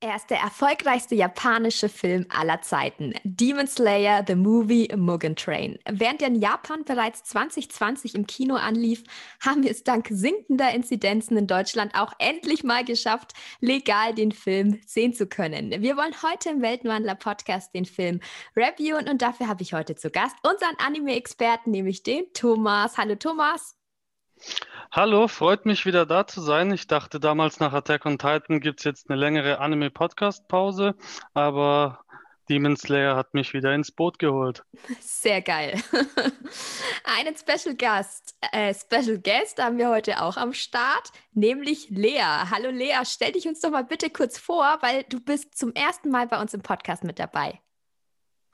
Er ist der erfolgreichste japanische Film aller Zeiten. Demon Slayer, The Movie, Mugen Train. Während er in Japan bereits 2020 im Kino anlief, haben wir es dank sinkender Inzidenzen in Deutschland auch endlich mal geschafft, legal den Film sehen zu können. Wir wollen heute im Weltenwandler Podcast den Film reviewen und dafür habe ich heute zu Gast unseren Anime-Experten, nämlich den Thomas. Hallo Thomas. Hallo, freut mich wieder da zu sein. Ich dachte damals nach Attack on Titan gibt es jetzt eine längere Anime-Podcast-Pause, aber Demon Slayer hat mich wieder ins Boot geholt. Sehr geil. Einen Special Gast, äh, Special Guest haben wir heute auch am Start, nämlich Lea. Hallo Lea, stell dich uns doch mal bitte kurz vor, weil du bist zum ersten Mal bei uns im Podcast mit dabei.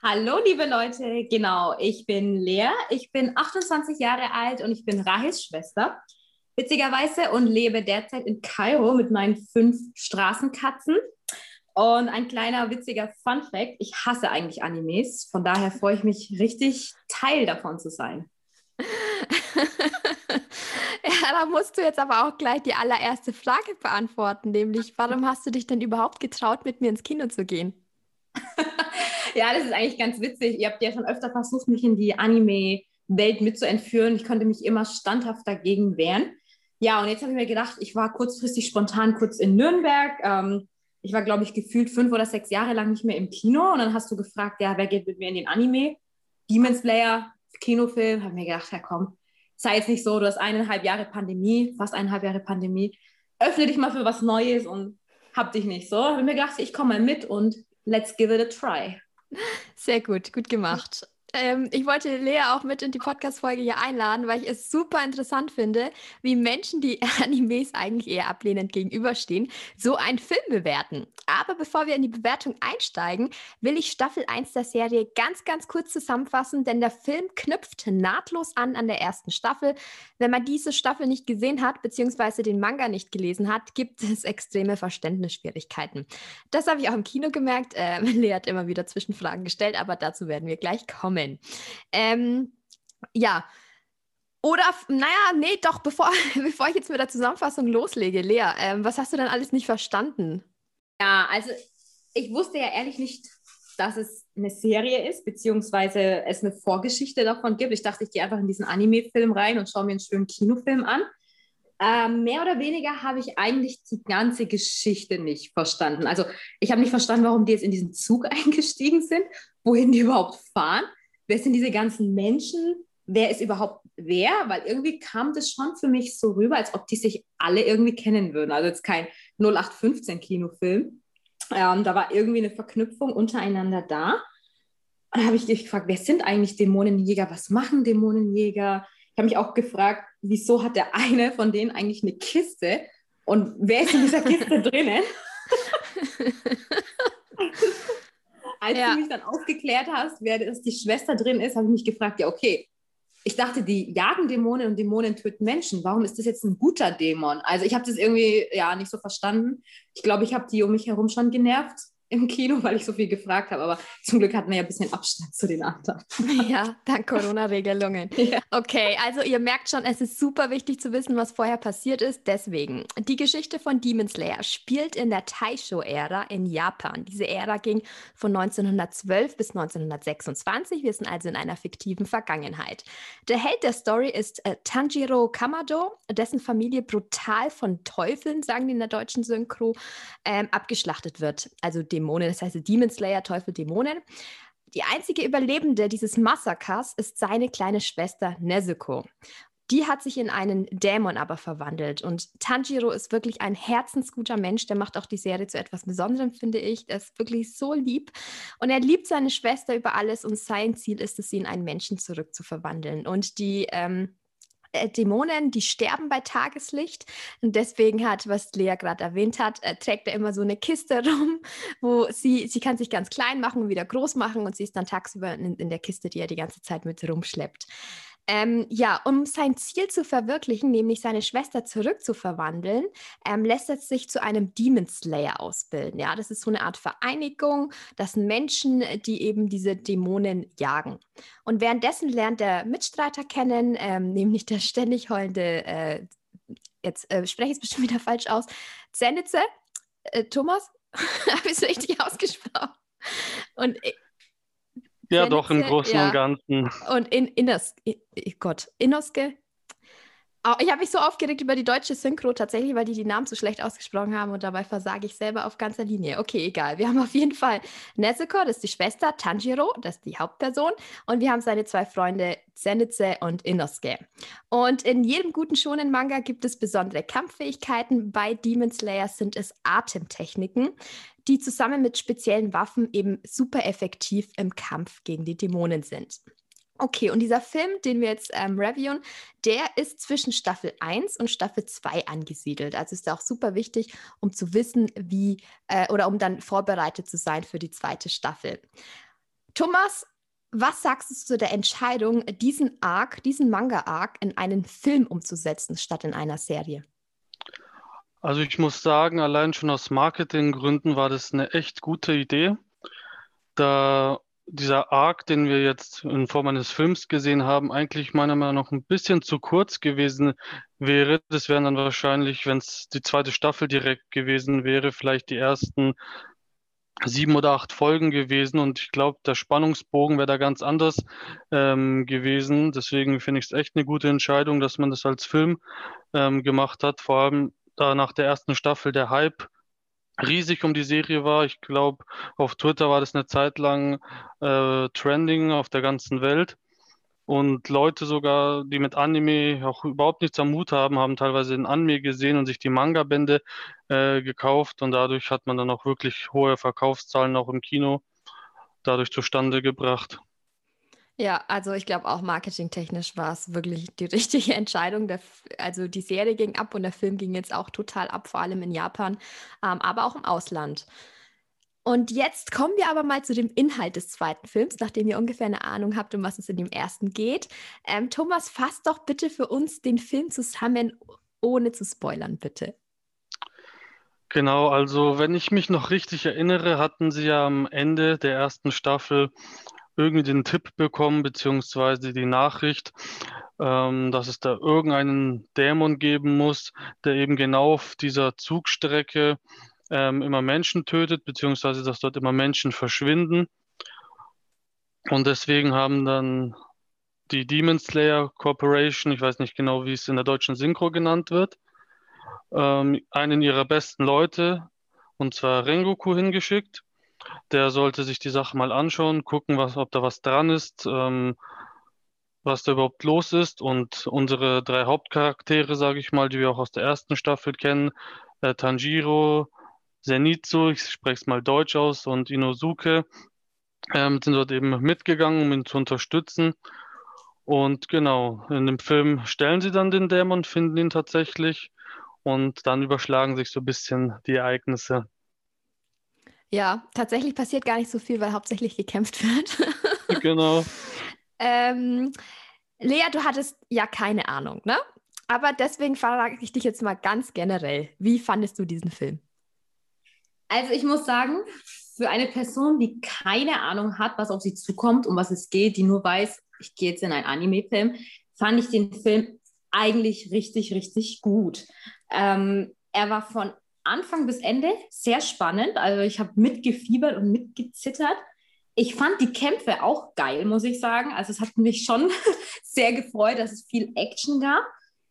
Hallo, liebe Leute. Genau, ich bin Lea. Ich bin 28 Jahre alt und ich bin Rahels Schwester. Witzigerweise und lebe derzeit in Kairo mit meinen fünf Straßenkatzen. Und ein kleiner witziger Fun Fact: Ich hasse eigentlich Animes. Von daher freue ich mich richtig, Teil davon zu sein. ja, da musst du jetzt aber auch gleich die allererste Frage beantworten, nämlich warum hast du dich denn überhaupt getraut, mit mir ins Kino zu gehen? ja, das ist eigentlich ganz witzig. Ihr habt ja schon öfter versucht, mich in die Anime-Welt mitzuentführen. Ich konnte mich immer standhaft dagegen wehren. Ja, und jetzt habe ich mir gedacht, ich war kurzfristig spontan kurz in Nürnberg. Ähm, ich war, glaube ich, gefühlt fünf oder sechs Jahre lang nicht mehr im Kino. Und dann hast du gefragt, ja, wer geht mit mir in den Anime? Demon Slayer, Kinofilm. Habe mir gedacht, ja komm, sei jetzt nicht so, du hast eineinhalb Jahre Pandemie, fast eineinhalb Jahre Pandemie. Öffne dich mal für was Neues und hab dich nicht so. Habe mir gedacht, ich komme mal mit und let's give it a try. Sehr gut, gut gemacht. Ähm, ich wollte Lea auch mit in die Podcast-Folge hier einladen, weil ich es super interessant finde, wie Menschen, die Animes eigentlich eher ablehnend gegenüberstehen, so einen Film bewerten. Aber bevor wir in die Bewertung einsteigen, will ich Staffel 1 der Serie ganz, ganz kurz zusammenfassen, denn der Film knüpft nahtlos an an der ersten Staffel. Wenn man diese Staffel nicht gesehen hat, beziehungsweise den Manga nicht gelesen hat, gibt es extreme Verständnisschwierigkeiten. Das habe ich auch im Kino gemerkt. Äh, Lea hat immer wieder Zwischenfragen gestellt, aber dazu werden wir gleich kommen kommen. Ähm, ja. Oder, naja, nee, doch, bevor, bevor ich jetzt mit der Zusammenfassung loslege, Lea, ähm, was hast du denn alles nicht verstanden? Ja, also ich wusste ja ehrlich nicht, dass es eine Serie ist, beziehungsweise es eine Vorgeschichte davon gibt. Ich dachte, ich gehe einfach in diesen Anime-Film rein und schaue mir einen schönen Kinofilm an. Ähm, mehr oder weniger habe ich eigentlich die ganze Geschichte nicht verstanden. Also ich habe nicht verstanden, warum die jetzt in diesen Zug eingestiegen sind, wohin die überhaupt fahren wer sind diese ganzen Menschen? Wer ist überhaupt wer? Weil irgendwie kam das schon für mich so rüber, als ob die sich alle irgendwie kennen würden. Also jetzt kein 0815-Kinofilm. Ähm, da war irgendwie eine Verknüpfung untereinander da. Und da habe ich mich gefragt, wer sind eigentlich Dämonenjäger? Was machen Dämonenjäger? Ich habe mich auch gefragt, wieso hat der eine von denen eigentlich eine Kiste? Und wer ist in dieser Kiste drinnen? als ja. du mich dann aufgeklärt hast, wer das die Schwester drin ist, habe ich mich gefragt, ja, okay, ich dachte, die jagen Dämonen und Dämonen töten Menschen. Warum ist das jetzt ein guter Dämon? Also ich habe das irgendwie ja nicht so verstanden. Ich glaube, ich habe die um mich herum schon genervt im Kino, weil ich so viel gefragt habe. Aber zum Glück hatten wir ja ein bisschen Abstand zu den anderen. Ja, dank Corona-Regelungen. Ja. Okay, also ihr merkt schon, es ist super wichtig zu wissen, was vorher passiert ist. Deswegen, die Geschichte von Demon Slayer spielt in der Taisho-Ära in Japan. Diese Ära ging von 1912 bis 1926. Wir sind also in einer fiktiven Vergangenheit. Der Held der Story ist äh, Tanjiro Kamado, dessen Familie brutal von Teufeln, sagen die in der deutschen Synchro, ähm, abgeschlachtet wird. Also dem Dämonen, das heißt Demon Slayer, Teufel, Dämonen. Die einzige Überlebende dieses Massakers ist seine kleine Schwester Nezuko. Die hat sich in einen Dämon aber verwandelt. Und Tanjiro ist wirklich ein herzensguter Mensch. Der macht auch die Serie zu etwas Besonderem, finde ich. Er ist wirklich so lieb. Und er liebt seine Schwester über alles. Und sein Ziel ist es, sie in einen Menschen zurückzuverwandeln. Und die ähm, äh, Dämonen, die sterben bei Tageslicht. Und deswegen hat, was Lea gerade erwähnt hat, äh, trägt er immer so eine Kiste rum, wo sie, sie kann sich ganz klein machen und wieder groß machen und sie ist dann tagsüber in, in der Kiste, die er die ganze Zeit mit rumschleppt. Ähm, ja, um sein Ziel zu verwirklichen, nämlich seine Schwester zurückzuverwandeln, ähm, lässt er sich zu einem Demon Slayer ausbilden. Ja, das ist so eine Art Vereinigung. Das sind Menschen, die eben diese Dämonen jagen. Und währenddessen lernt der Mitstreiter kennen, ähm, nämlich der ständig heulende, äh, jetzt äh, spreche ich es bestimmt wieder falsch aus, Zenitze. Äh, Thomas, Habe ich es richtig ausgesprochen? Und ja, doch, im Großen ja. und Ganzen. Und in Innos, Gott, Inoske, ich habe mich so aufgeregt über die deutsche Synchro tatsächlich, weil die die Namen so schlecht ausgesprochen haben und dabei versage ich selber auf ganzer Linie. Okay, egal. Wir haben auf jeden Fall Nezuko, das ist die Schwester, Tanjiro, das ist die Hauptperson und wir haben seine zwei Freunde Zenitze und Inosuke. Und in jedem guten Shonen-Manga gibt es besondere Kampffähigkeiten. Bei Demon Slayer sind es Atemtechniken, die zusammen mit speziellen Waffen eben super effektiv im Kampf gegen die Dämonen sind. Okay, und dieser Film, den wir jetzt ähm, reviewen, der ist zwischen Staffel 1 und Staffel 2 angesiedelt. Also ist auch super wichtig, um zu wissen, wie äh, oder um dann vorbereitet zu sein für die zweite Staffel. Thomas, was sagst du zu der Entscheidung, diesen Arc, diesen Manga-Arc in einen Film umzusetzen, statt in einer Serie? Also ich muss sagen, allein schon aus Marketinggründen war das eine echt gute Idee. Da dieser Arc, den wir jetzt in Form eines Films gesehen haben, eigentlich meiner Meinung nach ein bisschen zu kurz gewesen wäre. Das wären dann wahrscheinlich, wenn es die zweite Staffel direkt gewesen wäre, vielleicht die ersten sieben oder acht Folgen gewesen. Und ich glaube, der Spannungsbogen wäre da ganz anders ähm, gewesen. Deswegen finde ich es echt eine gute Entscheidung, dass man das als Film ähm, gemacht hat. Vor allem da nach der ersten Staffel der Hype riesig um die Serie war. Ich glaube, auf Twitter war das eine Zeit lang äh, trending auf der ganzen Welt. Und Leute sogar, die mit Anime auch überhaupt nichts am Mut haben, haben teilweise den Anime gesehen und sich die Manga-Bände äh, gekauft. Und dadurch hat man dann auch wirklich hohe Verkaufszahlen auch im Kino dadurch zustande gebracht. Ja, also ich glaube auch marketingtechnisch war es wirklich die richtige Entscheidung. Der, also die Serie ging ab und der Film ging jetzt auch total ab, vor allem in Japan, ähm, aber auch im Ausland. Und jetzt kommen wir aber mal zu dem Inhalt des zweiten Films, nachdem ihr ungefähr eine Ahnung habt, um was es in dem ersten geht. Ähm, Thomas, fasst doch bitte für uns den Film zusammen, ohne zu spoilern, bitte. Genau, also wenn ich mich noch richtig erinnere, hatten sie ja am Ende der ersten Staffel irgendwie den Tipp bekommen, beziehungsweise die Nachricht, ähm, dass es da irgendeinen Dämon geben muss, der eben genau auf dieser Zugstrecke ähm, immer Menschen tötet, beziehungsweise dass dort immer Menschen verschwinden. Und deswegen haben dann die Demon Slayer Corporation, ich weiß nicht genau, wie es in der deutschen Synchro genannt wird, ähm, einen ihrer besten Leute, und zwar Rengoku, hingeschickt der sollte sich die Sache mal anschauen, gucken, was, ob da was dran ist, ähm, was da überhaupt los ist. Und unsere drei Hauptcharaktere, sage ich mal, die wir auch aus der ersten Staffel kennen, äh, Tanjiro, Zenitsu, ich spreche es mal deutsch aus, und Inosuke, ähm, sind dort eben mitgegangen, um ihn zu unterstützen. Und genau, in dem Film stellen sie dann den Dämon, finden ihn tatsächlich und dann überschlagen sich so ein bisschen die Ereignisse. Ja, tatsächlich passiert gar nicht so viel, weil hauptsächlich gekämpft wird. genau. ähm, Lea, du hattest ja keine Ahnung, ne? Aber deswegen frage ich dich jetzt mal ganz generell. Wie fandest du diesen Film? Also ich muss sagen, für eine Person, die keine Ahnung hat, was auf sie zukommt, um was es geht, die nur weiß, ich gehe jetzt in einen Anime-Film, fand ich den Film eigentlich richtig, richtig gut. Ähm, er war von Anfang bis Ende sehr spannend. Also ich habe mitgefiebert und mitgezittert. Ich fand die Kämpfe auch geil, muss ich sagen. Also es hat mich schon sehr gefreut, dass es viel Action gab.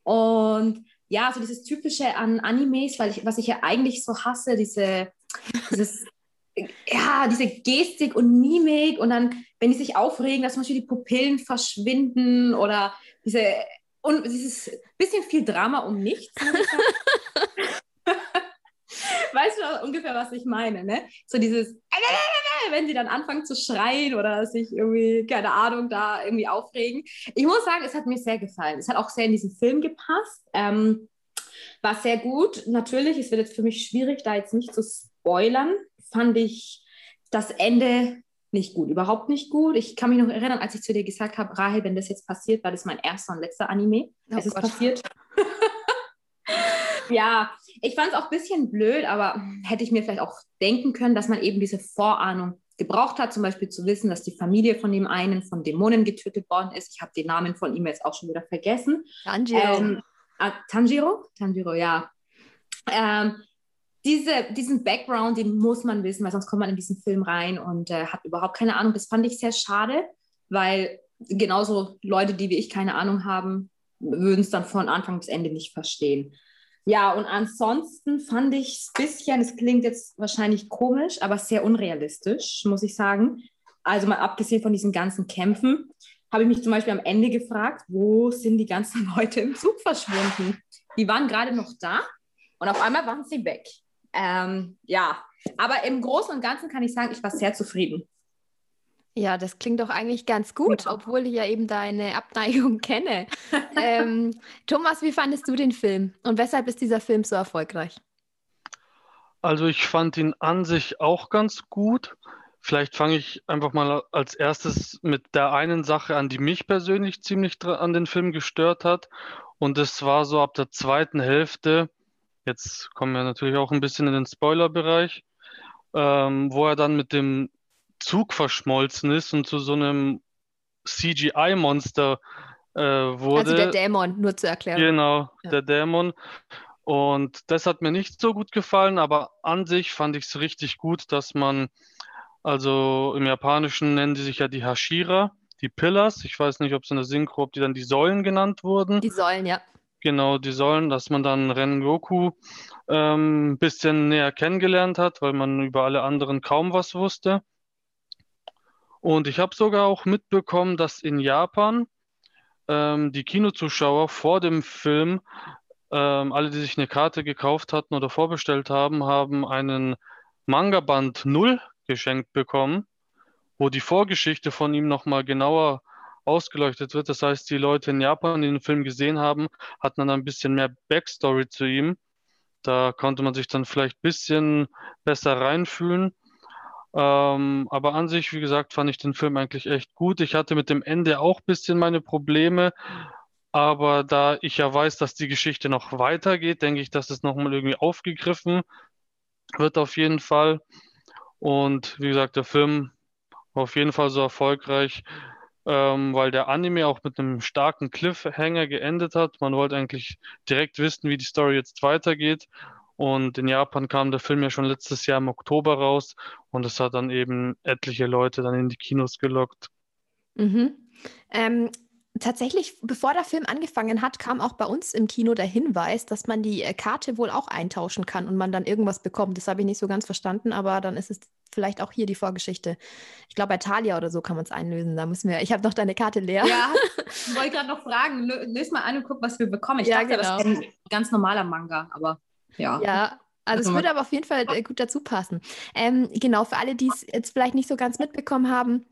Und ja, so dieses Typische an Animes, weil ich, was ich ja eigentlich so hasse, diese, dieses, ja, diese Gestik und Mimik und dann, wenn die sich aufregen, dass zum Beispiel die Pupillen verschwinden oder diese und dieses bisschen viel Drama um nichts. weißt du ungefähr, was ich meine, ne? So dieses, wenn sie dann anfangen zu schreien oder sich irgendwie, keine Ahnung, da irgendwie aufregen. Ich muss sagen, es hat mir sehr gefallen. Es hat auch sehr in diesen Film gepasst. Ähm, war sehr gut. Natürlich, es wird jetzt für mich schwierig, da jetzt nicht zu spoilern. Fand ich das Ende nicht gut, überhaupt nicht gut. Ich kann mich noch erinnern, als ich zu dir gesagt habe, Rahel, wenn das jetzt passiert, war das mein erster und letzter Anime. Oh es ist Gott. passiert. ja, ich fand es auch ein bisschen blöd, aber hätte ich mir vielleicht auch denken können, dass man eben diese Vorahnung gebraucht hat, zum Beispiel zu wissen, dass die Familie von dem einen von Dämonen getötet worden ist. Ich habe den Namen von ihm jetzt auch schon wieder vergessen. Tanjiro. Ähm, ah, Tanjiro? Tanjiro, ja. Ähm, diese, diesen Background, den muss man wissen, weil sonst kommt man in diesen Film rein und äh, hat überhaupt keine Ahnung. Das fand ich sehr schade, weil genauso Leute, die wie ich keine Ahnung haben, würden es dann von Anfang bis Ende nicht verstehen. Ja, und ansonsten fand ich es ein bisschen, es klingt jetzt wahrscheinlich komisch, aber sehr unrealistisch, muss ich sagen. Also mal abgesehen von diesen ganzen Kämpfen, habe ich mich zum Beispiel am Ende gefragt, wo sind die ganzen Leute im Zug verschwunden? Die waren gerade noch da und auf einmal waren sie weg. Ähm, ja, aber im Großen und Ganzen kann ich sagen, ich war sehr zufrieden. Ja, das klingt doch eigentlich ganz gut, ja. obwohl ich ja eben deine Abneigung kenne. ähm, Thomas, wie fandest du den Film und weshalb ist dieser Film so erfolgreich? Also ich fand ihn an sich auch ganz gut. Vielleicht fange ich einfach mal als erstes mit der einen Sache an, die mich persönlich ziemlich an den Film gestört hat. Und das war so ab der zweiten Hälfte, jetzt kommen wir natürlich auch ein bisschen in den Spoiler-Bereich, ähm, wo er dann mit dem Zug verschmolzen ist und zu so einem CGI-Monster äh, wurde. Also der Dämon, nur zu erklären. Genau, ja. der Dämon. Und das hat mir nicht so gut gefallen, aber an sich fand ich es richtig gut, dass man, also im Japanischen nennen die sich ja die Hashira, die Pillars. Ich weiß nicht, ob es in der Synchro, ob die dann die Säulen genannt wurden. Die Säulen, ja. Genau, die Säulen, dass man dann Rengoku ähm, ein bisschen näher kennengelernt hat, weil man über alle anderen kaum was wusste. Und ich habe sogar auch mitbekommen, dass in Japan ähm, die Kinozuschauer vor dem Film, ähm, alle, die sich eine Karte gekauft hatten oder vorbestellt haben, haben einen Manga-Band 0 geschenkt bekommen, wo die Vorgeschichte von ihm nochmal genauer ausgeleuchtet wird. Das heißt, die Leute in Japan, die den Film gesehen haben, hatten dann ein bisschen mehr Backstory zu ihm. Da konnte man sich dann vielleicht ein bisschen besser reinfühlen. Ähm, aber an sich, wie gesagt, fand ich den Film eigentlich echt gut. Ich hatte mit dem Ende auch ein bisschen meine Probleme. Aber da ich ja weiß, dass die Geschichte noch weitergeht, denke ich, dass es nochmal irgendwie aufgegriffen wird auf jeden Fall. Und wie gesagt, der Film war auf jeden Fall so erfolgreich, ähm, weil der Anime auch mit einem starken Cliffhanger geendet hat. Man wollte eigentlich direkt wissen, wie die Story jetzt weitergeht. Und in Japan kam der Film ja schon letztes Jahr im Oktober raus und es hat dann eben etliche Leute dann in die Kinos gelockt. Mhm. Ähm, tatsächlich, bevor der Film angefangen hat, kam auch bei uns im Kino der Hinweis, dass man die äh, Karte wohl auch eintauschen kann und man dann irgendwas bekommt. Das habe ich nicht so ganz verstanden, aber dann ist es vielleicht auch hier die Vorgeschichte. Ich glaube, bei Thalia oder so kann man es einlösen. Da müssen wir. Ich habe noch deine Karte leer. Ja, ich wollte gerade noch fragen. Löse mal an und guck, was wir bekommen. Ich ja, dachte, genau. das ist ein ganz normaler Manga, aber ja. Ja, also, es würde aber auf jeden Fall äh, gut dazu passen. Ähm, genau, für alle, die es jetzt vielleicht nicht so ganz mitbekommen haben,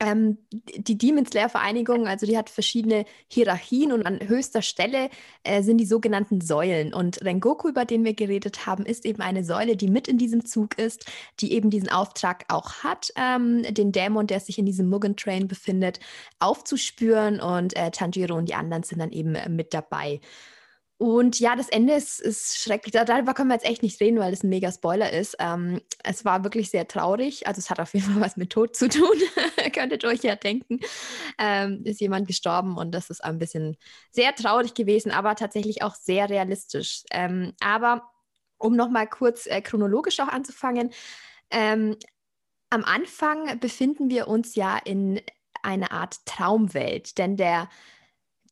ähm, die Demon Slayer Vereinigung, also die hat verschiedene Hierarchien und an höchster Stelle äh, sind die sogenannten Säulen. Und Rengoku, über den wir geredet haben, ist eben eine Säule, die mit in diesem Zug ist, die eben diesen Auftrag auch hat, ähm, den Dämon, der sich in diesem Mugen Train befindet, aufzuspüren. Und äh, Tanjiro und die anderen sind dann eben äh, mit dabei. Und ja, das Ende ist, ist schrecklich. Darüber können wir jetzt echt nicht reden, weil das ein mega Spoiler ist. Ähm, es war wirklich sehr traurig. Also es hat auf jeden Fall was mit Tod zu tun. Könntet euch ja denken. Ähm, ist jemand gestorben und das ist ein bisschen sehr traurig gewesen, aber tatsächlich auch sehr realistisch. Ähm, aber um nochmal kurz äh, chronologisch auch anzufangen. Ähm, am Anfang befinden wir uns ja in einer Art Traumwelt, denn der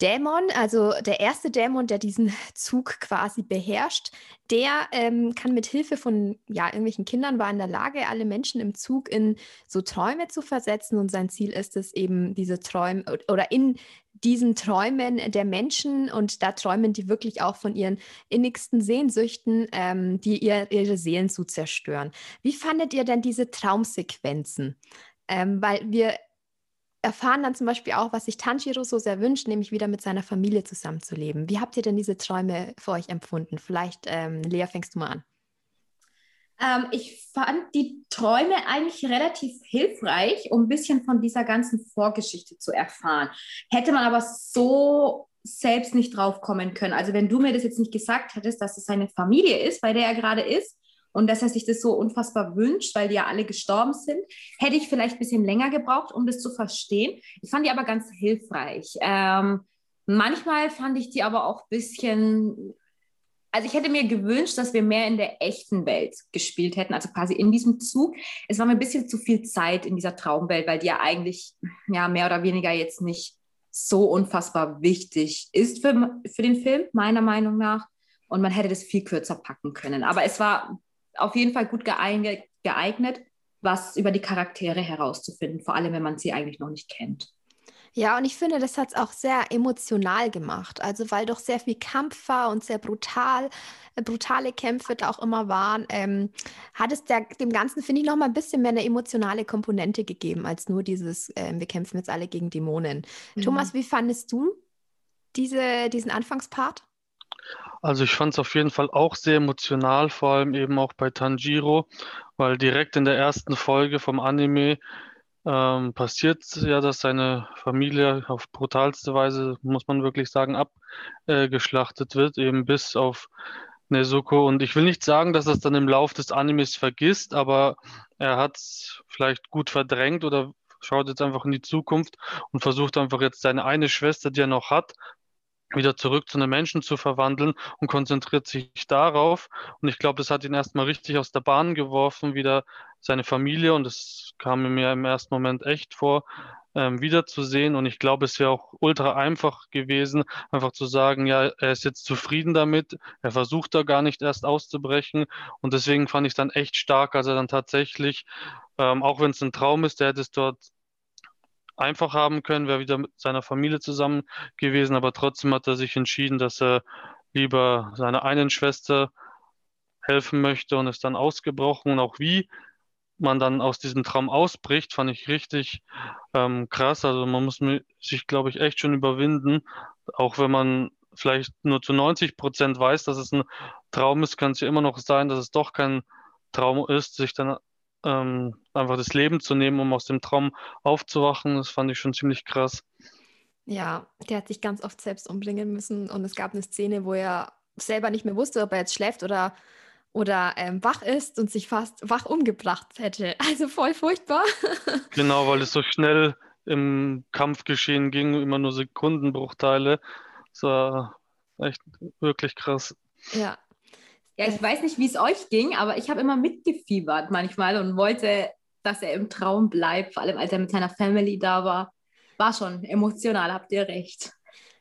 Dämon, also der erste Dämon, der diesen Zug quasi beherrscht, der ähm, kann mit Hilfe von ja, irgendwelchen Kindern war in der Lage, alle Menschen im Zug in so Träume zu versetzen. Und sein Ziel ist es eben, diese Träume oder in diesen Träumen der Menschen und da träumen die wirklich auch von ihren innigsten Sehnsüchten, ähm, die ihr, ihre Seelen zu zerstören. Wie fandet ihr denn diese Traumsequenzen? Ähm, weil wir erfahren dann zum Beispiel auch, was sich Tanjiro so sehr wünscht, nämlich wieder mit seiner Familie zusammenzuleben. Wie habt ihr denn diese Träume für euch empfunden? Vielleicht, ähm, Lea, fängst du mal an. Ähm, ich fand die Träume eigentlich relativ hilfreich, um ein bisschen von dieser ganzen Vorgeschichte zu erfahren. Hätte man aber so selbst nicht drauf kommen können. Also wenn du mir das jetzt nicht gesagt hättest, dass es seine Familie ist, bei der er gerade ist, und dass er sich das so unfassbar wünscht, weil die ja alle gestorben sind. Hätte ich vielleicht ein bisschen länger gebraucht, um das zu verstehen. Ich fand die aber ganz hilfreich. Ähm, manchmal fand ich die aber auch ein bisschen also ich hätte mir gewünscht, dass wir mehr in der echten Welt gespielt hätten, also quasi in diesem Zug. Es war mir ein bisschen zu viel Zeit in dieser Traumwelt, weil die ja eigentlich ja mehr oder weniger jetzt nicht so unfassbar wichtig ist für, für den Film, meiner Meinung nach. Und man hätte das viel kürzer packen können. Aber es war auf jeden Fall gut geeignet, was über die Charaktere herauszufinden, vor allem wenn man sie eigentlich noch nicht kennt. Ja, und ich finde, das hat es auch sehr emotional gemacht. Also, weil doch sehr viel Kampf war und sehr brutal, äh, brutale Kämpfe da auch immer waren, ähm, hat es der, dem Ganzen, finde ich, noch mal ein bisschen mehr eine emotionale Komponente gegeben, als nur dieses, äh, wir kämpfen jetzt alle gegen Dämonen. Mhm. Thomas, wie fandest du diese, diesen Anfangspart? Also ich fand es auf jeden Fall auch sehr emotional, vor allem eben auch bei Tanjiro, weil direkt in der ersten Folge vom Anime ähm, passiert ja, dass seine Familie auf brutalste Weise, muss man wirklich sagen, abgeschlachtet äh, wird, eben bis auf Nezuko. Und ich will nicht sagen, dass er es dann im Lauf des Animes vergisst, aber er hat es vielleicht gut verdrängt oder schaut jetzt einfach in die Zukunft und versucht einfach jetzt seine eine Schwester, die er noch hat, wieder zurück zu einem Menschen zu verwandeln und konzentriert sich darauf. Und ich glaube, das hat ihn erstmal richtig aus der Bahn geworfen, wieder seine Familie. Und es kam mir im ersten Moment echt vor, ähm, wiederzusehen. Und ich glaube, es wäre auch ultra einfach gewesen, einfach zu sagen, ja, er ist jetzt zufrieden damit. Er versucht da gar nicht erst auszubrechen. Und deswegen fand ich dann echt stark, als er dann tatsächlich, ähm, auch wenn es ein Traum ist, der hätte es dort einfach haben können, wäre wieder mit seiner Familie zusammen gewesen, aber trotzdem hat er sich entschieden, dass er lieber seiner einen Schwester helfen möchte und ist dann ausgebrochen. Und auch wie man dann aus diesem Traum ausbricht, fand ich richtig ähm, krass. Also man muss sich, glaube ich, echt schon überwinden, auch wenn man vielleicht nur zu 90 Prozent weiß, dass es ein Traum ist, kann es ja immer noch sein, dass es doch kein Traum ist, sich dann ähm, einfach das Leben zu nehmen, um aus dem Traum aufzuwachen. Das fand ich schon ziemlich krass. Ja, der hat sich ganz oft selbst umbringen müssen und es gab eine Szene, wo er selber nicht mehr wusste, ob er jetzt schläft oder, oder ähm, wach ist und sich fast wach umgebracht hätte. Also voll furchtbar. genau, weil es so schnell im Kampfgeschehen ging, immer nur Sekundenbruchteile. Das war echt wirklich krass. Ja, ja, ich weiß nicht, wie es euch ging, aber ich habe immer mitgefiebert manchmal und wollte, dass er im Traum bleibt, vor allem als er mit seiner Family da war. War schon emotional, habt ihr recht.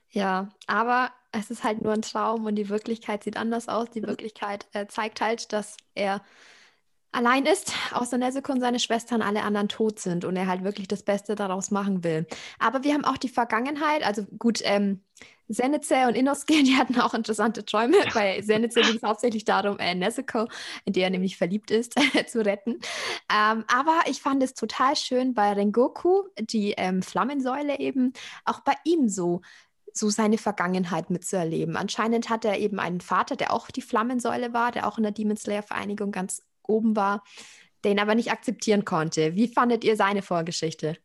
Ja, aber es ist halt nur ein Traum und die Wirklichkeit sieht anders aus. Die Wirklichkeit äh, zeigt halt, dass er allein ist, außer Nezuko und seine Schwestern alle anderen tot sind und er halt wirklich das Beste daraus machen will. Aber wir haben auch die Vergangenheit, also gut, ähm, Zenitze und Inosuke, die hatten auch interessante Träume. Bei Zenitze ging es hauptsächlich darum, äh, Nezuko, in der er nämlich verliebt ist, zu retten. Ähm, aber ich fand es total schön bei Rengoku, die ähm, Flammensäule eben, auch bei ihm so so seine Vergangenheit mitzuerleben. Anscheinend hat er eben einen Vater, der auch die Flammensäule war, der auch in der Demon Slayer Vereinigung ganz oben war, den aber nicht akzeptieren konnte. Wie fandet ihr seine Vorgeschichte?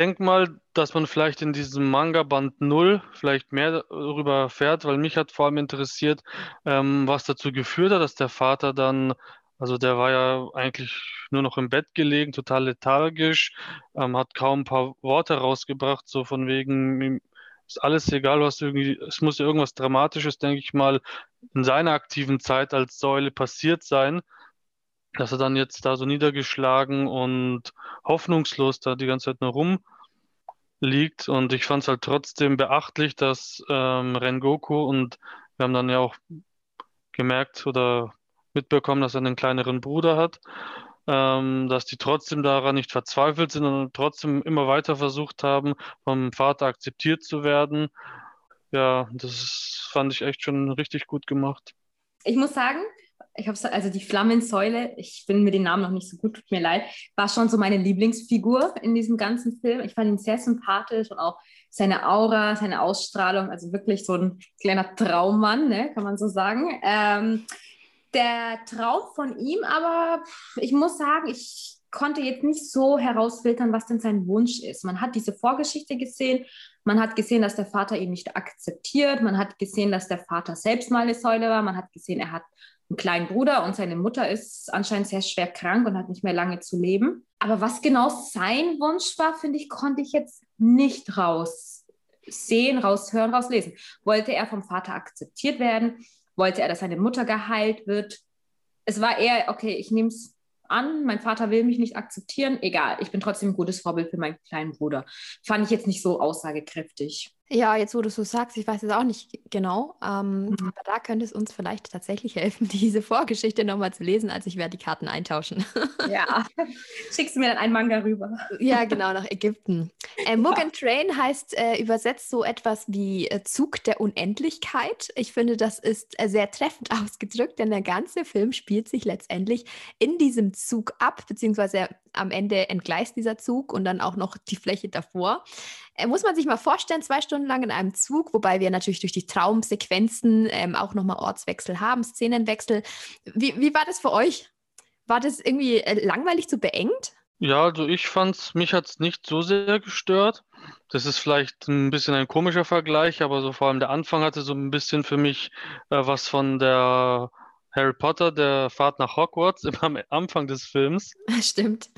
Denke mal, dass man vielleicht in diesem Manga-Band 0 vielleicht mehr darüber erfährt, weil mich hat vor allem interessiert, ähm, was dazu geführt hat, dass der Vater dann, also der war ja eigentlich nur noch im Bett gelegen, total lethargisch, ähm, hat kaum ein paar Worte rausgebracht, so von wegen, ist alles egal, was irgendwie, es muss ja irgendwas Dramatisches, denke ich mal, in seiner aktiven Zeit als Säule passiert sein dass er dann jetzt da so niedergeschlagen und hoffnungslos da die ganze Zeit nur rumliegt. Und ich fand es halt trotzdem beachtlich, dass ähm, Rengoku und wir haben dann ja auch gemerkt oder mitbekommen, dass er einen kleineren Bruder hat, ähm, dass die trotzdem daran nicht verzweifelt sind und trotzdem immer weiter versucht haben, vom Vater akzeptiert zu werden. Ja, das fand ich echt schon richtig gut gemacht. Ich muss sagen, ich habe also die Flammensäule, ich finde mir den Namen noch nicht so gut, tut mir leid, war schon so meine Lieblingsfigur in diesem ganzen Film. Ich fand ihn sehr sympathisch und auch seine Aura, seine Ausstrahlung, also wirklich so ein kleiner Traummann, ne, kann man so sagen. Ähm, der Traum von ihm, aber ich muss sagen, ich konnte jetzt nicht so herausfiltern, was denn sein Wunsch ist. Man hat diese Vorgeschichte gesehen, man hat gesehen, dass der Vater ihn nicht akzeptiert, man hat gesehen, dass der Vater selbst mal eine Säule war, man hat gesehen, er hat kleinen Bruder und seine Mutter ist anscheinend sehr schwer krank und hat nicht mehr lange zu leben. Aber was genau sein Wunsch war, finde ich, konnte ich jetzt nicht raussehen, raushören, rauslesen. Wollte er vom Vater akzeptiert werden? wollte er, dass seine Mutter geheilt wird. Es war eher, okay, ich nehme es an, mein Vater will mich nicht akzeptieren, egal, ich bin trotzdem ein gutes Vorbild für meinen kleinen Bruder. Fand ich jetzt nicht so aussagekräftig. Ja, jetzt wo du so sagst, ich weiß es auch nicht genau, ähm, mhm. aber da könnte es uns vielleicht tatsächlich helfen, diese Vorgeschichte nochmal zu lesen. Also ich werde die Karten eintauschen. Ja, schickst du mir dann einen Manga rüber. Ja, genau, nach Ägypten. Äh, Mugen Train heißt äh, übersetzt so etwas wie äh, Zug der Unendlichkeit. Ich finde, das ist äh, sehr treffend ausgedrückt, denn der ganze Film spielt sich letztendlich in diesem Zug ab, beziehungsweise am Ende entgleist dieser Zug und dann auch noch die Fläche davor. Äh, muss man sich mal vorstellen, zwei Stunden lang in einem Zug, wobei wir natürlich durch die Traumsequenzen ähm, auch nochmal Ortswechsel haben, Szenenwechsel. Wie, wie war das für euch? War das irgendwie äh, langweilig zu beengt? Ja, also ich fand's, mich hat es nicht so sehr gestört. Das ist vielleicht ein bisschen ein komischer Vergleich, aber so vor allem der Anfang hatte so ein bisschen für mich äh, was von der Harry Potter, der Fahrt nach Hogwarts am Anfang des Films. Stimmt.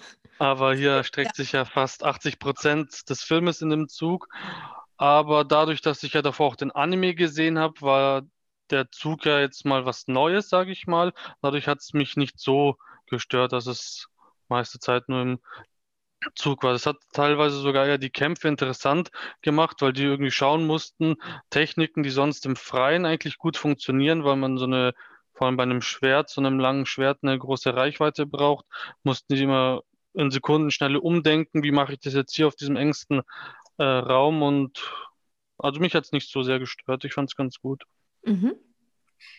Aber hier streckt ja. sich ja fast 80 Prozent des Filmes in dem Zug. Aber dadurch, dass ich ja davor auch den Anime gesehen habe, war der Zug ja jetzt mal was Neues, sage ich mal. Dadurch hat es mich nicht so gestört, dass es meiste Zeit nur im Zug war. Das hat teilweise sogar ja die Kämpfe interessant gemacht, weil die irgendwie schauen mussten, Techniken, die sonst im Freien eigentlich gut funktionieren, weil man so eine, vor allem bei einem Schwert, so einem langen Schwert, eine große Reichweite braucht, mussten die immer in Sekundenschnelle umdenken, wie mache ich das jetzt hier auf diesem engsten äh, Raum und also mich hat es nicht so sehr gestört. Ich fand es ganz gut. Mhm.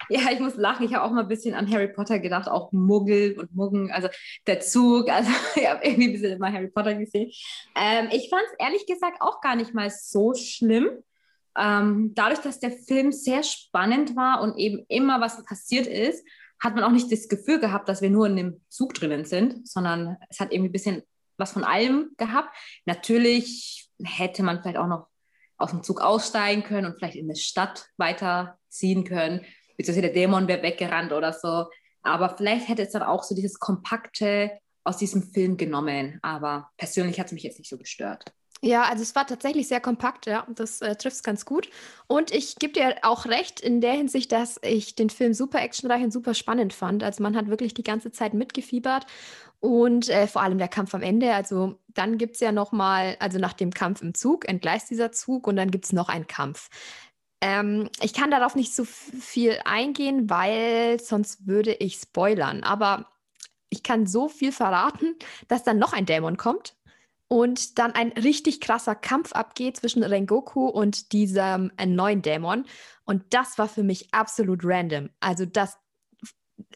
Ja, ich muss lachen. Ich habe auch mal ein bisschen an Harry Potter gedacht, auch Muggel und Muggen, also der Zug. Also ich habe irgendwie ein bisschen immer Harry Potter gesehen. Ähm, ich fand es ehrlich gesagt auch gar nicht mal so schlimm. Ähm, dadurch, dass der Film sehr spannend war und eben immer was passiert ist, hat man auch nicht das Gefühl gehabt, dass wir nur in dem Zug drinnen sind, sondern es hat irgendwie ein bisschen was von allem gehabt. Natürlich hätte man vielleicht auch noch aus dem Zug aussteigen können und vielleicht in eine Stadt weiterziehen können, beziehungsweise der Dämon wäre weggerannt oder so. Aber vielleicht hätte es dann auch so dieses Kompakte aus diesem Film genommen. Aber persönlich hat es mich jetzt nicht so gestört. Ja, also es war tatsächlich sehr kompakt, ja, das äh, trifft es ganz gut. Und ich gebe dir auch recht in der Hinsicht, dass ich den Film super actionreich und super spannend fand. Also man hat wirklich die ganze Zeit mitgefiebert und äh, vor allem der Kampf am Ende. Also dann gibt es ja nochmal, also nach dem Kampf im Zug entgleist dieser Zug und dann gibt es noch einen Kampf. Ähm, ich kann darauf nicht so viel eingehen, weil sonst würde ich spoilern. Aber ich kann so viel verraten, dass dann noch ein Dämon kommt und dann ein richtig krasser Kampf abgeht zwischen Rengoku und diesem äh, neuen Dämon. Und das war für mich absolut random. Also das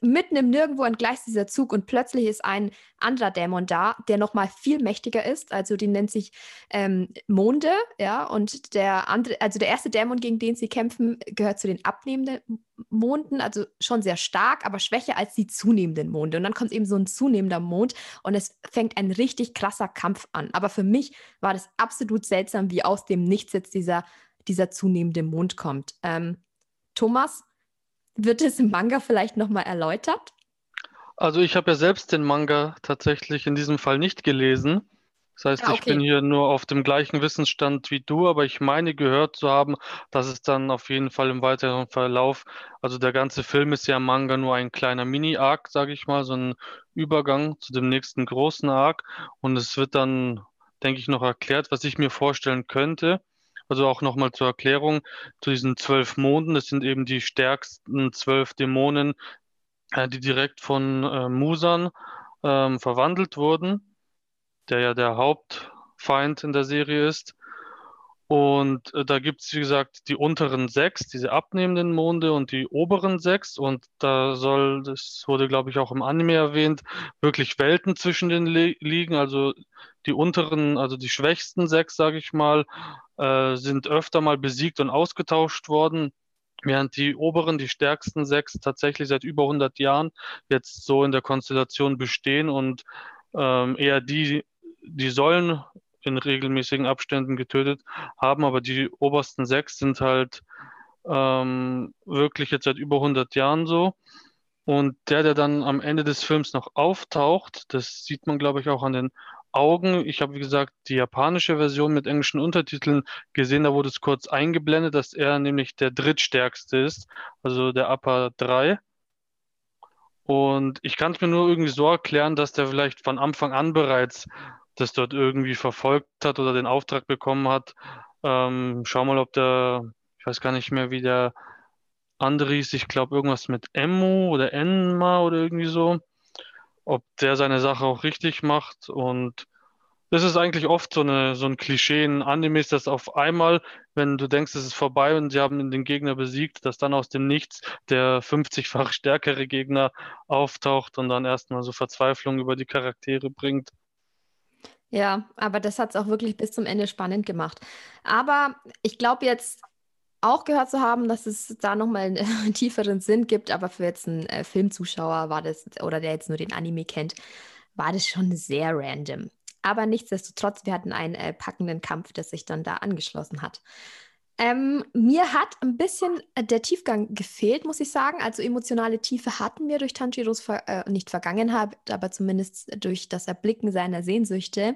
mitten im Nirgendwo entgleist dieser Zug und plötzlich ist ein anderer Dämon da, der noch mal viel mächtiger ist. Also die nennt sich ähm, Monde, ja. Und der andere, also der erste Dämon, gegen den sie kämpfen, gehört zu den abnehmenden Monden, also schon sehr stark, aber schwächer als die zunehmenden Monde. Und dann kommt eben so ein zunehmender Mond und es fängt ein richtig krasser Kampf an. Aber für mich war das absolut seltsam, wie aus dem Nichts jetzt dieser, dieser zunehmende Mond kommt. Ähm, Thomas, wird es im Manga vielleicht nochmal erläutert? Also ich habe ja selbst den Manga tatsächlich in diesem Fall nicht gelesen. Das heißt, ah, okay. ich bin hier nur auf dem gleichen Wissensstand wie du, aber ich meine gehört zu haben, dass es dann auf jeden Fall im weiteren Verlauf, also der ganze Film ist ja im Manga nur ein kleiner Mini-Arc, sage ich mal, so ein Übergang zu dem nächsten großen Arc und es wird dann, denke ich, noch erklärt, was ich mir vorstellen könnte. Also auch nochmal zur Erklärung zu diesen zwölf Monden. Das sind eben die stärksten zwölf Dämonen, äh, die direkt von äh, Musan ähm, verwandelt wurden, der ja der Hauptfeind in der Serie ist. Und äh, da gibt es, wie gesagt, die unteren sechs, diese abnehmenden Monde und die oberen sechs. Und da soll, das wurde, glaube ich, auch im Anime erwähnt, wirklich Welten zwischen den liegen. Also die unteren, also die schwächsten sechs, sage ich mal, äh, sind öfter mal besiegt und ausgetauscht worden, während die oberen, die stärksten sechs tatsächlich seit über 100 Jahren jetzt so in der Konstellation bestehen und ähm, eher die, die sollen in regelmäßigen Abständen getötet haben, aber die obersten sechs sind halt ähm, wirklich jetzt seit über 100 Jahren so. Und der, der dann am Ende des Films noch auftaucht, das sieht man, glaube ich, auch an den Augen. Ich habe, wie gesagt, die japanische Version mit englischen Untertiteln gesehen. Da wurde es kurz eingeblendet, dass er nämlich der drittstärkste ist, also der Upper 3. Und ich kann es mir nur irgendwie so erklären, dass der vielleicht von Anfang an bereits das dort irgendwie verfolgt hat oder den Auftrag bekommen hat. Ähm, schau mal, ob der, ich weiß gar nicht mehr, wie der andere hieß, ich glaube irgendwas mit Emmo oder Enma oder irgendwie so, ob der seine Sache auch richtig macht und das ist eigentlich oft so, eine, so ein Klischee in Animes, dass auf einmal, wenn du denkst, es ist vorbei und sie haben den Gegner besiegt, dass dann aus dem Nichts der 50-fach stärkere Gegner auftaucht und dann erstmal so Verzweiflung über die Charaktere bringt. Ja, aber das hat es auch wirklich bis zum Ende spannend gemacht. Aber ich glaube jetzt auch gehört zu haben, dass es da nochmal einen tieferen Sinn gibt, aber für jetzt einen äh, Filmzuschauer war das, oder der jetzt nur den Anime kennt, war das schon sehr random. Aber nichtsdestotrotz, wir hatten einen äh, packenden Kampf, der sich dann da angeschlossen hat. Ähm, mir hat ein bisschen äh, der Tiefgang gefehlt, muss ich sagen. Also emotionale Tiefe hatten wir durch Tanjiros Ver äh, nicht Vergangenheit, aber zumindest durch das Erblicken seiner Sehnsüchte.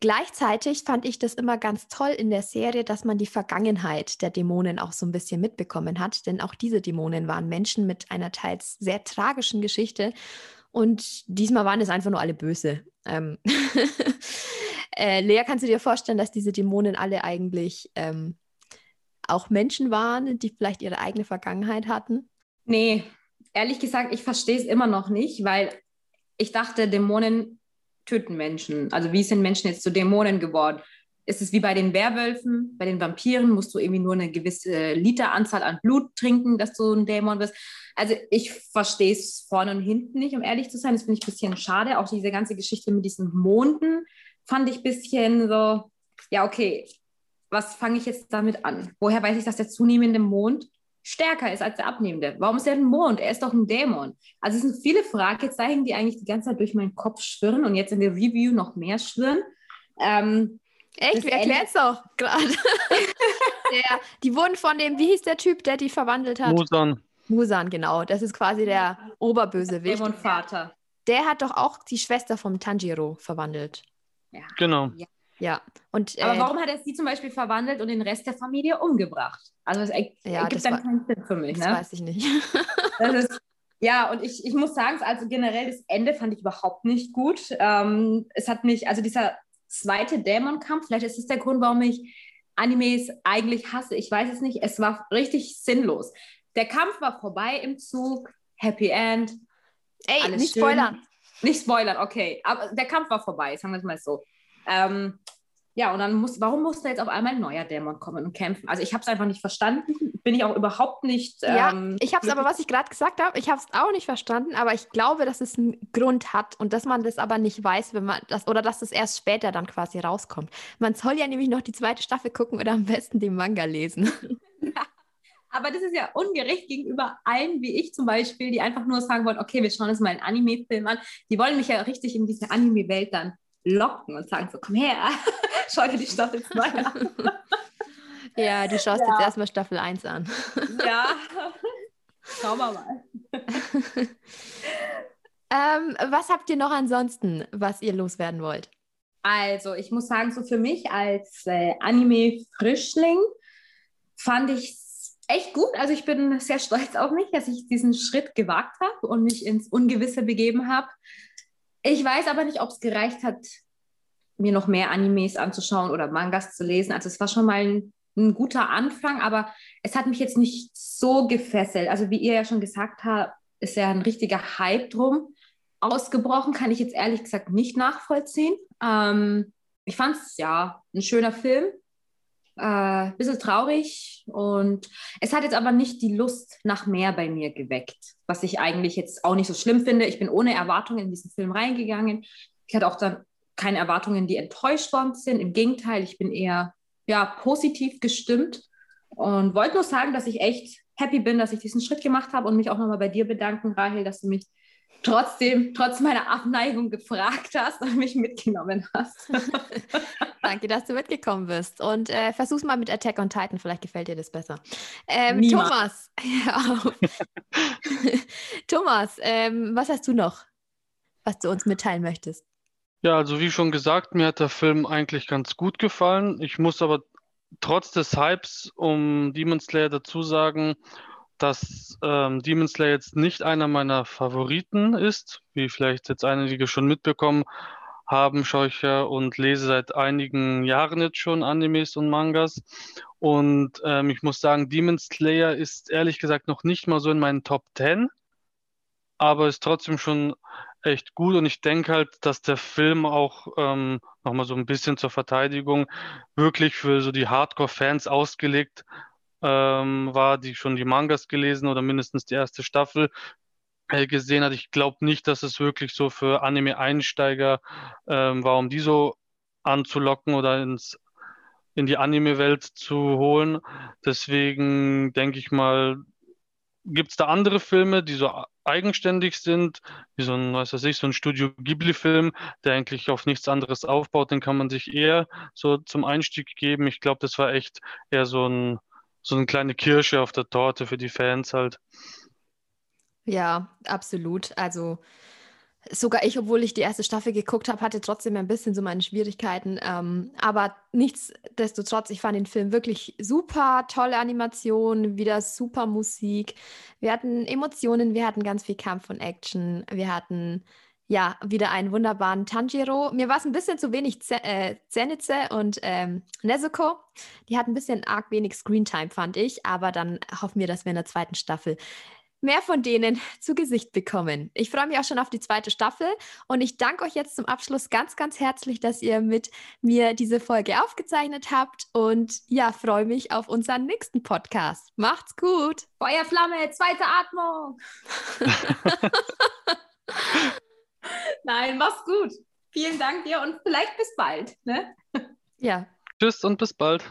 Gleichzeitig fand ich das immer ganz toll in der Serie, dass man die Vergangenheit der Dämonen auch so ein bisschen mitbekommen hat. Denn auch diese Dämonen waren Menschen mit einer teils sehr tragischen Geschichte. Und diesmal waren es einfach nur alle böse. Ähm äh, Lea, kannst du dir vorstellen, dass diese Dämonen alle eigentlich ähm, auch Menschen waren, die vielleicht ihre eigene Vergangenheit hatten? Nee, ehrlich gesagt, ich verstehe es immer noch nicht, weil ich dachte, Dämonen töten Menschen. Also wie sind Menschen jetzt zu Dämonen geworden? Ist es wie bei den Werwölfen, bei den Vampiren musst du irgendwie nur eine gewisse Literanzahl an Blut trinken, dass du ein Dämon wirst. Also ich verstehe es vorne und hinten nicht, um ehrlich zu sein. Das finde ich ein bisschen schade. Auch diese ganze Geschichte mit diesen Monden fand ich ein bisschen so, ja, okay, was fange ich jetzt damit an? Woher weiß ich, dass der zunehmende Mond stärker ist als der abnehmende? Warum ist er ein Mond? Er ist doch ein Dämon. Also es sind viele Fragezeichen, die eigentlich die ganze Zeit durch meinen Kopf schwirren und jetzt in der Review noch mehr schwirren. Ähm, Echt? Wir erklären es doch gerade. die wurden von dem, wie hieß der Typ, der die verwandelt hat? Musan. Musan, genau. Das ist quasi der Oberbösewicht. Dämonvater. Der hat doch auch die Schwester vom Tanjiro verwandelt. Ja. Genau. Ja. Ja. Und, Aber äh, warum hat er sie zum Beispiel verwandelt und den Rest der Familie umgebracht? Also es ergibt ja, dann war, keinen Sinn für mich. Das ne? weiß ich nicht. ist, ja, und ich, ich muss sagen, also generell das Ende fand ich überhaupt nicht gut. Ähm, es hat mich, also dieser zweite Dämonkampf, vielleicht ist es der Grund, warum ich Animes eigentlich hasse. Ich weiß es nicht. Es war richtig sinnlos. Der Kampf war vorbei im Zug. Happy End. Ey, nicht schön. spoilern. Nicht spoilern, okay. Aber der Kampf war vorbei, sagen wir es mal so. Ähm, ja, und dann muss, warum muss da jetzt auf einmal ein neuer Dämon kommen und kämpfen? Also ich habe es einfach nicht verstanden. Bin ich auch überhaupt nicht. Ja, ähm, ich habe es aber, was ich gerade gesagt habe, ich habe es auch nicht verstanden, aber ich glaube, dass es einen Grund hat und dass man das aber nicht weiß, wenn man das, oder dass es erst später dann quasi rauskommt. Man soll ja nämlich noch die zweite Staffel gucken oder am besten den Manga lesen. Aber das ist ja ungerecht gegenüber allen, wie ich zum Beispiel, die einfach nur sagen wollen, okay, wir schauen uns mal einen Anime-Film an. Die wollen mich ja richtig in diese Anime-Welt dann locken und sagen so, komm her, schau dir die Staffel 2 an. Ja, du schaust ja. jetzt erstmal Staffel 1 an. Ja, schauen wir mal. ähm, was habt ihr noch ansonsten, was ihr loswerden wollt? Also, ich muss sagen, so für mich als äh, Anime-Frischling fand ich es echt gut. Also, ich bin sehr stolz auf mich, dass ich diesen Schritt gewagt habe und mich ins Ungewisse begeben habe. Ich weiß aber nicht, ob es gereicht hat, mir noch mehr Animes anzuschauen oder Mangas zu lesen. Also es war schon mal ein, ein guter Anfang, aber es hat mich jetzt nicht so gefesselt. Also wie ihr ja schon gesagt habt, ist ja ein richtiger Hype drum. Ausgebrochen kann ich jetzt ehrlich gesagt nicht nachvollziehen. Ähm, ich fand es ja ein schöner Film, äh, bisschen traurig und es hat jetzt aber nicht die Lust nach mehr bei mir geweckt, was ich eigentlich jetzt auch nicht so schlimm finde. Ich bin ohne Erwartungen in diesen Film reingegangen. Ich hatte auch dann keine Erwartungen, die enttäuscht worden sind. Im Gegenteil, ich bin eher ja, positiv gestimmt und wollte nur sagen, dass ich echt happy bin, dass ich diesen Schritt gemacht habe und mich auch nochmal bei dir bedanken, Rahel, dass du mich trotzdem, trotz meiner Abneigung gefragt hast und mich mitgenommen hast. Danke, dass du mitgekommen bist. Und äh, versuch's mal mit Attack on Titan, vielleicht gefällt dir das besser. Ähm, Thomas, Thomas, ähm, was hast du noch, was du uns mitteilen möchtest? Ja, also wie schon gesagt, mir hat der Film eigentlich ganz gut gefallen. Ich muss aber trotz des Hypes um Demon Slayer dazu sagen, dass ähm, Demon Slayer jetzt nicht einer meiner Favoriten ist, wie vielleicht jetzt einige schon mitbekommen haben, schaue ich ja und lese seit einigen Jahren jetzt schon Animes und Mangas. Und ähm, ich muss sagen, Demon Slayer ist ehrlich gesagt noch nicht mal so in meinen Top 10, aber ist trotzdem schon echt gut und ich denke halt, dass der Film auch ähm, nochmal so ein bisschen zur Verteidigung wirklich für so die Hardcore-Fans ausgelegt ähm, war, die schon die Mangas gelesen oder mindestens die erste Staffel äh, gesehen hat. Ich glaube nicht, dass es wirklich so für Anime-Einsteiger ähm, war, um die so anzulocken oder ins, in die Anime-Welt zu holen. Deswegen denke ich mal, gibt es da andere Filme, die so eigenständig sind, wie so ein, was weiß ich, so ein Studio Ghibli-Film, der eigentlich auf nichts anderes aufbaut, den kann man sich eher so zum Einstieg geben. Ich glaube, das war echt eher so ein so eine kleine Kirsche auf der Torte für die Fans halt. Ja, absolut. Also sogar ich, obwohl ich die erste Staffel geguckt habe, hatte trotzdem ein bisschen so meine Schwierigkeiten. Ähm, aber nichtsdestotrotz, ich fand den Film wirklich super, tolle Animation, wieder super Musik. Wir hatten Emotionen, wir hatten ganz viel Kampf und Action, wir hatten ja, wieder einen wunderbaren Tanjiro. Mir war es ein bisschen zu wenig Z äh, Zenitze und ähm, Nezuko. Die hatten ein bisschen arg wenig Screentime, fand ich. Aber dann hoffen wir, dass wir in der zweiten Staffel mehr von denen zu Gesicht bekommen. Ich freue mich auch schon auf die zweite Staffel und ich danke euch jetzt zum Abschluss ganz, ganz herzlich, dass ihr mit mir diese Folge aufgezeichnet habt und ja, freue mich auf unseren nächsten Podcast. Macht's gut. Feuerflamme, zweite Atmung. Nein, mach's gut. Vielen Dank dir und vielleicht bis bald. Ne? Ja. Tschüss und bis bald.